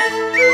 Música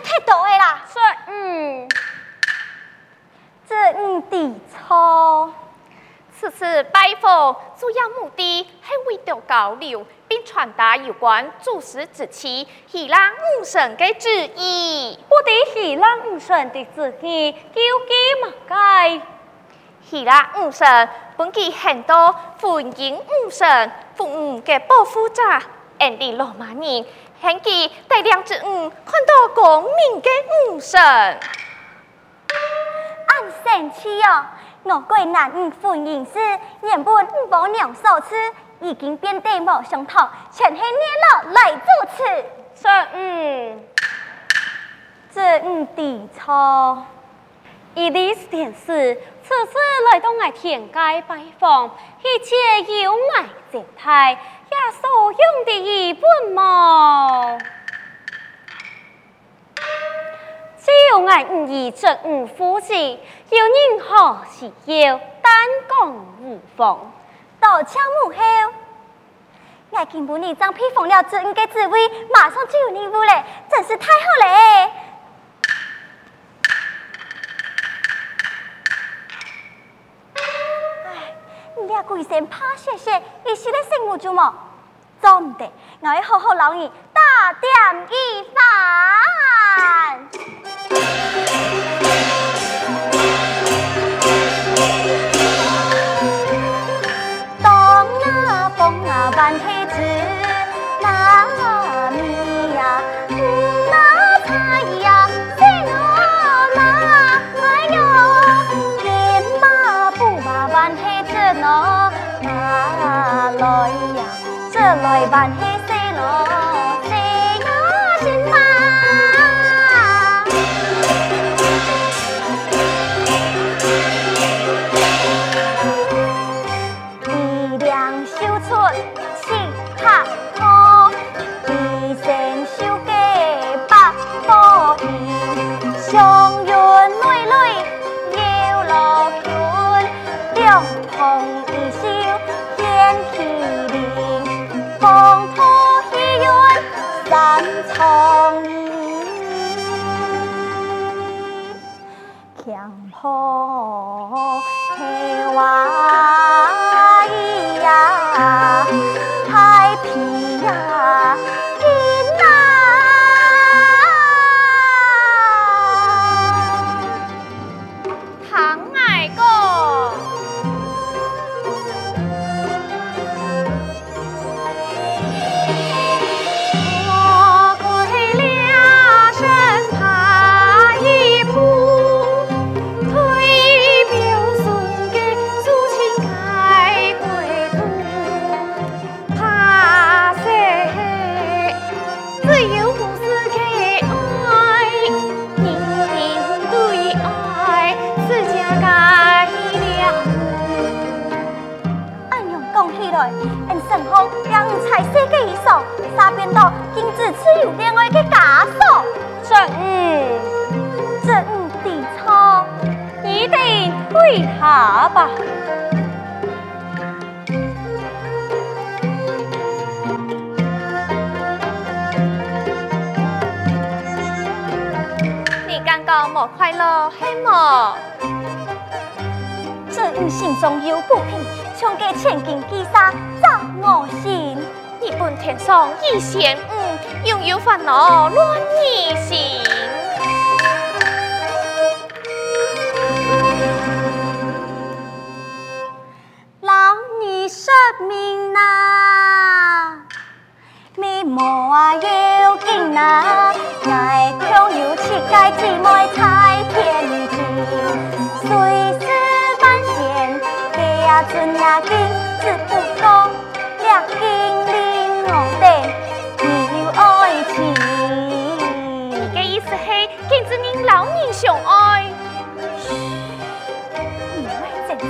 太多的啦，说嗯，这嗯的错。此次拜访主要目的系为了交流，并传达有关祖师之气、喜郎五神的旨意。我的喜郎五神的旨意究竟嘛该？喜郎五神本期很多欢迎五神，父母嘅保护者，俺哋罗马人。很期大量之五，看到光明的五神，俺生气哦！我国男五婚姻是，原本五宝娘所赐，已经变得无相同，全系你老来主持。说嗯，这五的错，一定是天师，此次来到我天界拜访，一切有我接待。也所用的一本毛，只有俺五姨这五夫妻，有任何需要，单讲无妨。到枪幕后，爱经不你张披风了，这应该滋味，马上就有礼物嘞，真是太好了！你俩鬼神怕谢谢，你是咧圣母做么？做唔得，我要好好劳你大点一番。万黑子那喏，哪来呀？这来万黑。快乐黑么？这五行中有不平，穷给千金击杀杂我心。日本天上一线，嗯，拥有烦恼乱你心。给呀尊呀敬，只不过两金令我的没有爱情。你的意思是，跟着您老人相爱？嘘，你爱侦查，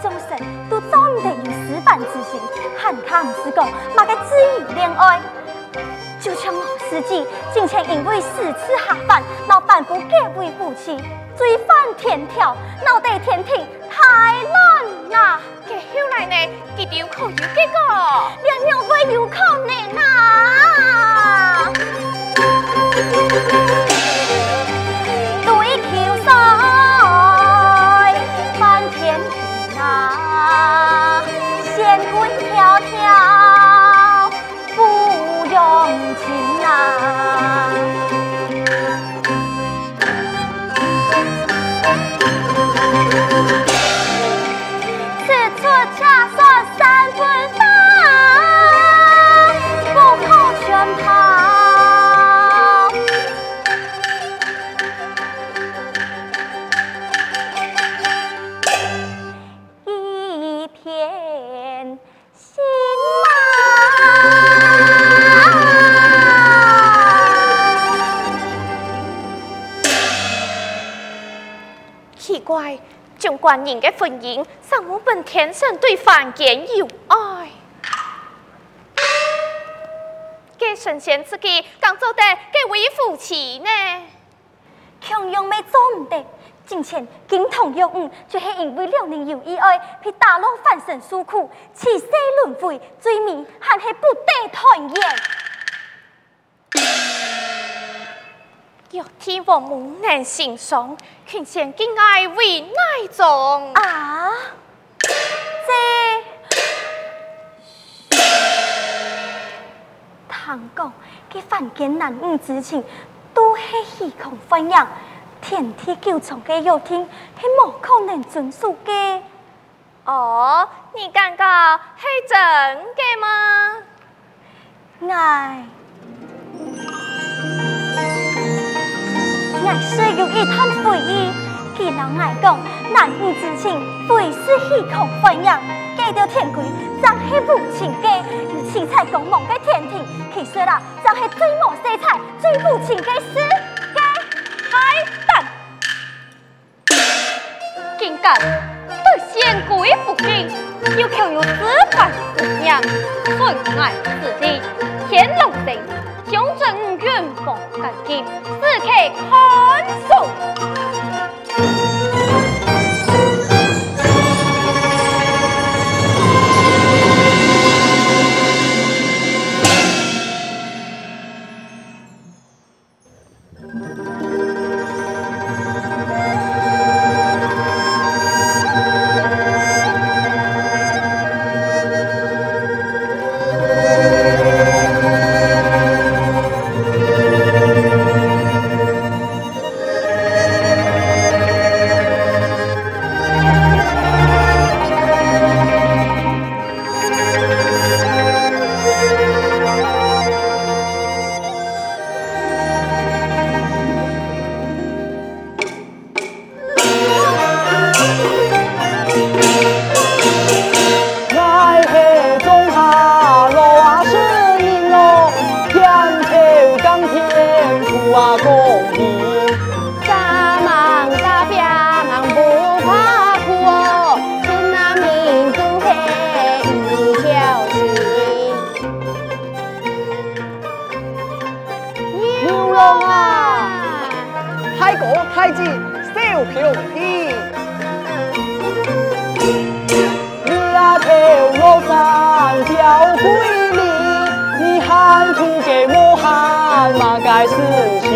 众生都总得有师范之心，汉卡姆斯讲，马该自由恋爱。就像老司机，今天因为四次下班，老板不给为夫妻，罪犯天条，脑袋天庭太乱了。来呢？给丢口有结果，连两位有可能啊。对口赛，翻天平啊，仙滚跳跳。万人的婚姻，上我本天生对凡间有爱。给神仙自己刚做的，给为夫妻呢？穷用没做唔得，之前经同有误，却是因为两人有意外，被打落反身诉苦，起死轮回，罪名还是不得团圆。有天王母难心伤，群仙敬爱为哪种？啊，这，唐公给凡间男女之情，都是虚空幻影，天地九重嘅约定，系冇可能遵守嘅。哦，你感觉是真的吗？爱。爱虽有一滩回忆，记老爱讲，男女之情，非是虚空幻影。见到天规，真系无情嘅，有七彩光芒嘅天庭，其实啦，真系最无色彩、最无情嘅世界海胆。竟敢对仙规不敬，又强有此番思量，损爱子弟，天龙星。将这五元放干净，此刻看守。太子小平天，你啊条路上吊鬼里，你给莫喊马该事情，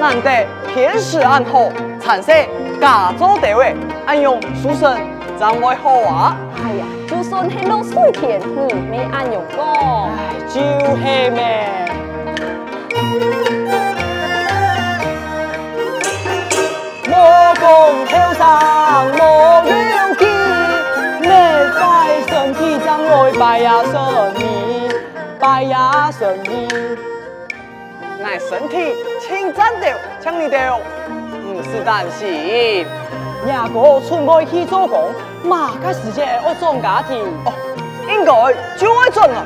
难得天时暗好，产生家族地位，安用书生怎会好啊？哎呀，就算很落水田，你没安用过，就是咩？莫讲后生莫有记，每拜身体将来拜呀神明，拜呀神明。乃身体请战斗，请你哋唔是担心。亚哥出外去做工，马个时间会转家庭哦，应该就会转来。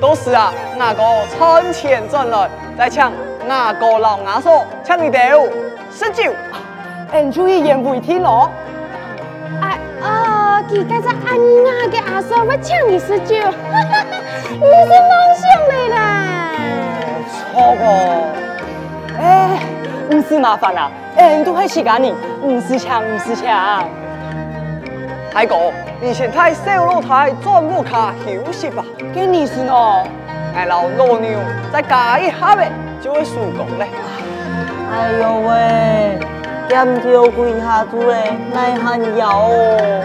都是啊，亚哥趁钱转来，再请亚哥老亚嫂，请你哋十九。俺注意言为听哦。哎啊，佢家在安雅嘅阿嫂要抢你十九，你是梦想嚟啦。错过。哎，唔是麻烦啦，俺都系时间你，唔是抢，唔是抢。大哥，你先在小露台转木卡休息吧。给你是喏，俺老老牛再加一下呗，就会收工嘞。哎呦喂！点叫跪下住嘞，奈何要哦？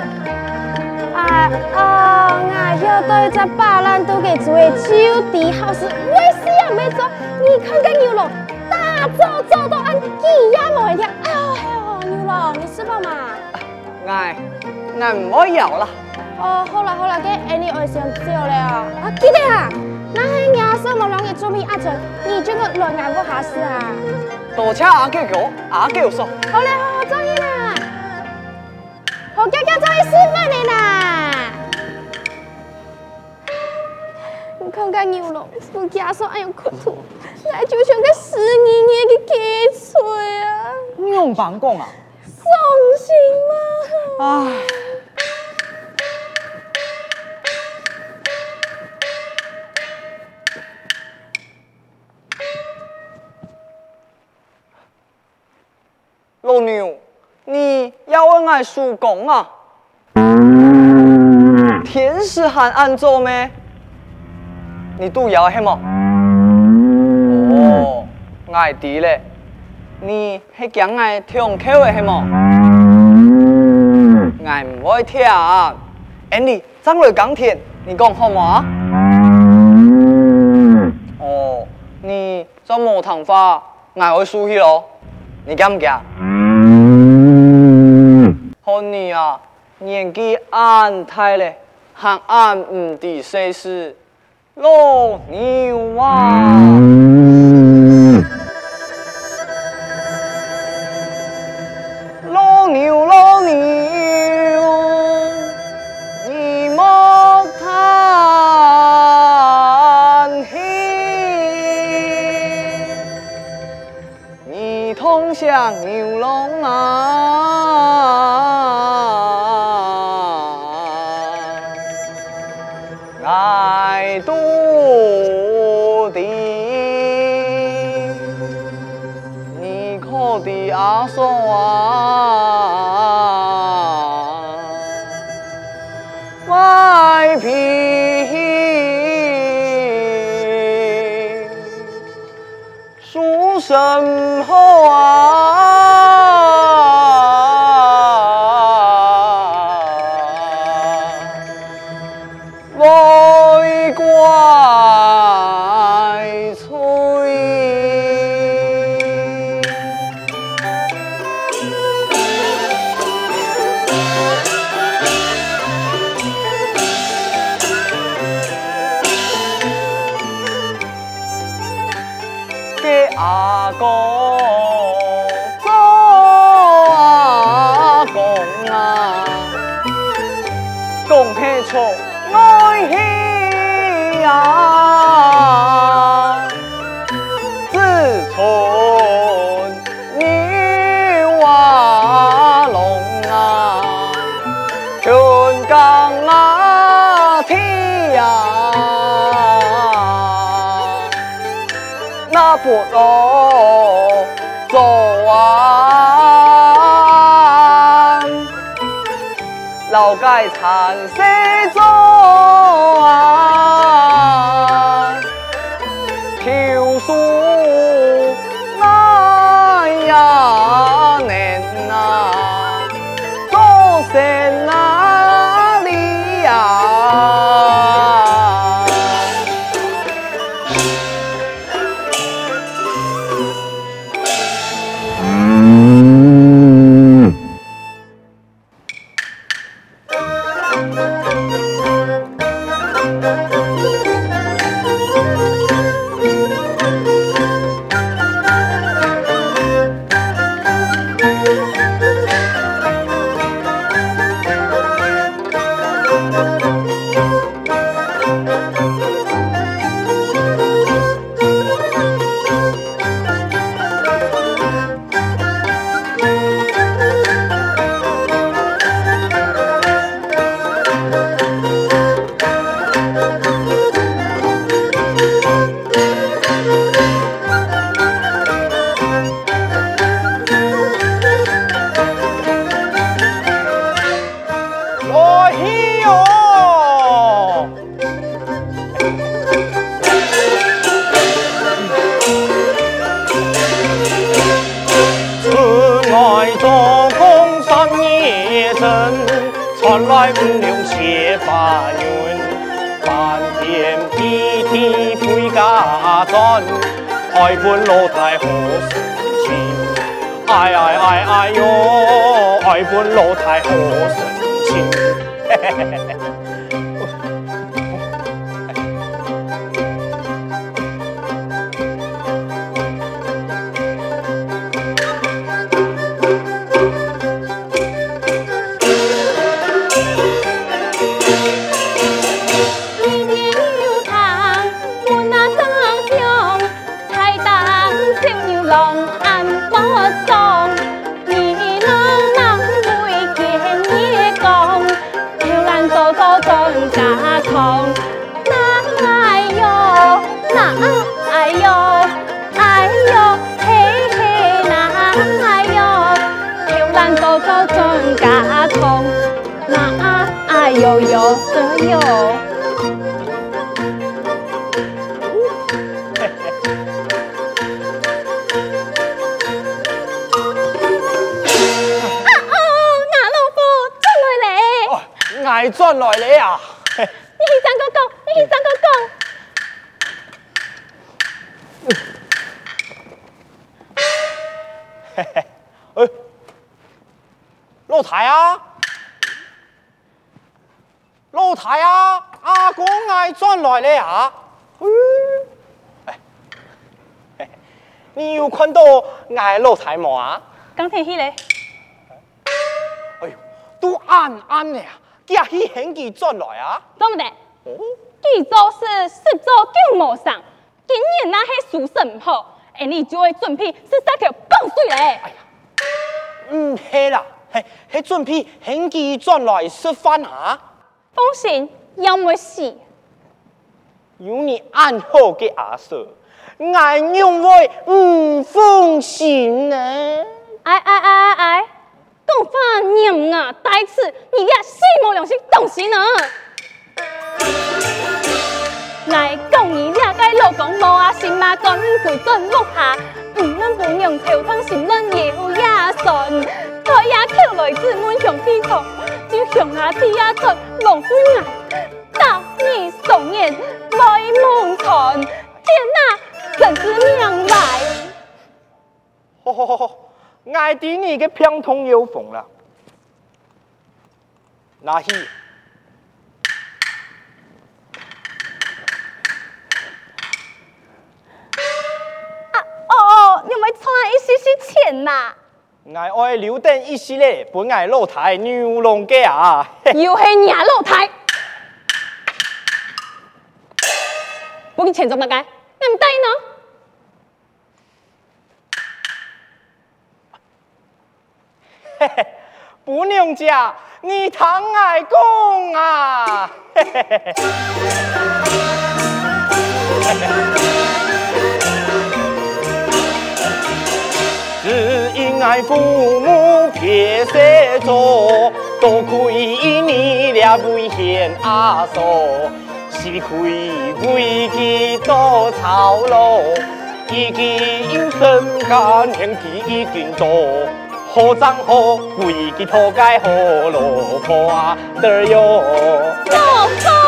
啊啊！我要对这八兰都给做就地好事，为事也没做。你看看牛郎，大早早都按鸡鸭毛一条。哎呦哎呦，牛郎，你吃饱吗？哎，俺唔要了。哦，好了好了，给俺你爱上酒了。啊，记得啊，那系亚瑟莫让你做米阿成，你这个乱挨过下事啊？多谢阿舅舅，阿舅说。好嘞，好好，终于啦，好哥哥终于吃饭了啦。你看看牛郎，我家说哎呦苦吐，那就像个死年年的鸡碎啊。你用办公啊？伤心吗？唉。爱叔公啊！天使还安做咩？你都要什么？哦，爱弟嘞，你是讲爱听口的什么？爱唔会听。Andy，张瑞钢铁，你讲好吗？哦，你做冇头发，爱会输去咯？你惊唔惊？好你啊，年纪安太嘞，还安唔知世事，老牛啊！什么啊。不落走啊，老街残色 Thank you. 来五柳谢法云，漫天披地飞家转，爱本老太何时亲？哎哎哎哎哟，爱本老太何时亲？我送你郎郎会见月共痛哪哎呦哪哎呦哎呦嘿嘿哪哎呦痛哪哎呦呦呦转来咧啊！你去三个讲，你去三个讲。嘿嘿，哎，老太啊，老太啊，阿公爱转来咧啊！哎，嘿嘿，你有看到爱老太冇啊？刚才起咧。哎呦，都暗暗的啊，家去显记转来啊？对不对？哦，记做是十做九无上，今年那系数神唔好，而你就会准备是三条棒水嘞。哎呀，嗯，系啦，系系准备显记转来吃饭啊？放心，要没事。有你暗好嘅阿叔，俺认为唔放心呢。哎哎哎哎哎，讲话念啊，带刺，你俩死冇良心东西呢？来讲你俩个老公无啊心嘛，准不准落下？唔能不用头痛心乱有呀酸，再也口来自满向屁股，就向下地下出浪子眼，大你送年来梦传，天哪，真是命来！好好好好，爱弟你个偏痛有缝了，那去。哦哦，你们存一些些钱嘛？爱爱留等一时嘞，本爱露台牛郎嘅啊！又系你老太，不给钱怎么解？你唔带呢？不娘家，你疼爱公啊！只因爱父母撇世做，多亏你俩危险阿嫂，是亏为己多操劳，已经身干兄弟已经多，好丈夫为己脱该好老婆啊得哟。老婆，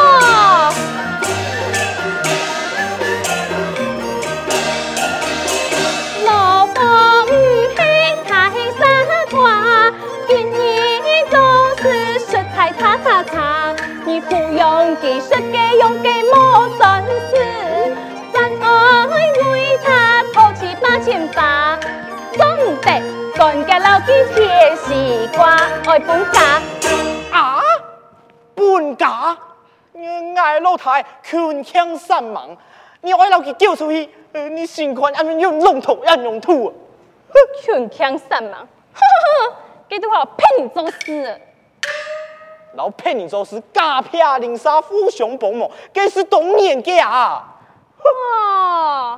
爱本家。你爱老太权倾三忙，你爱老去叫出去，呃你心宽安面用龙头要用土。权倾三忙，呵呵呵，给多少骗你做事？老骗你做事，假骗零杀富雄宝某，这是当年嘅啊！哦，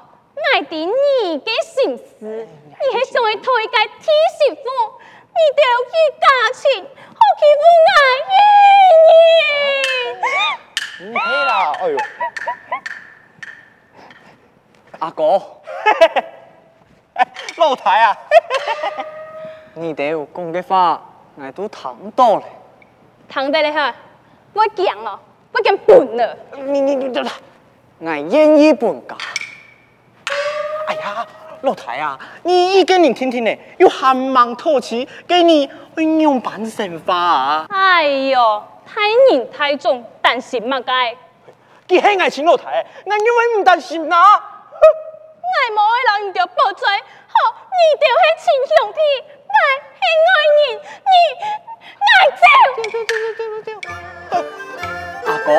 爱的你嘅心思，你还想去推介天媳妇，你就去嫁钱，好欺负爱人。唔系啦，哎呦，阿哥，老太啊，你哋讲嘅话，我都听到了。躺在你哈，不讲了，不讲本了。你你你，我愿意搬家。哎呀，老太啊，你一个人听听呢，又寒芒透气，给你会用半生花啊！哎呦，太人太重，担心嘛该。佢系爱情老太，俺因为唔担心啊。爱无爱人，你就保在，好，你就是亲兄弟，爱是爱人，你爱走。阿哥，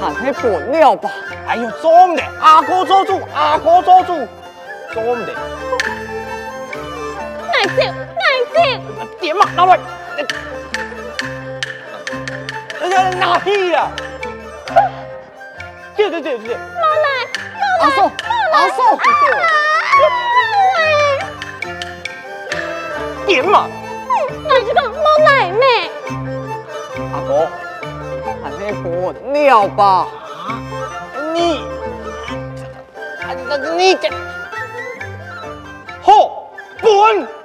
还是搬了吧。哎呦，做唔得，阿哥做主，阿哥做主，做唔得。爱走，爱走。点啊，拿来！人家拿屁啊！对对对对。冇来，冇来，阿嫂，阿嫂，点啊！我这个冇来咩？阿哥，不了吧？你，你本。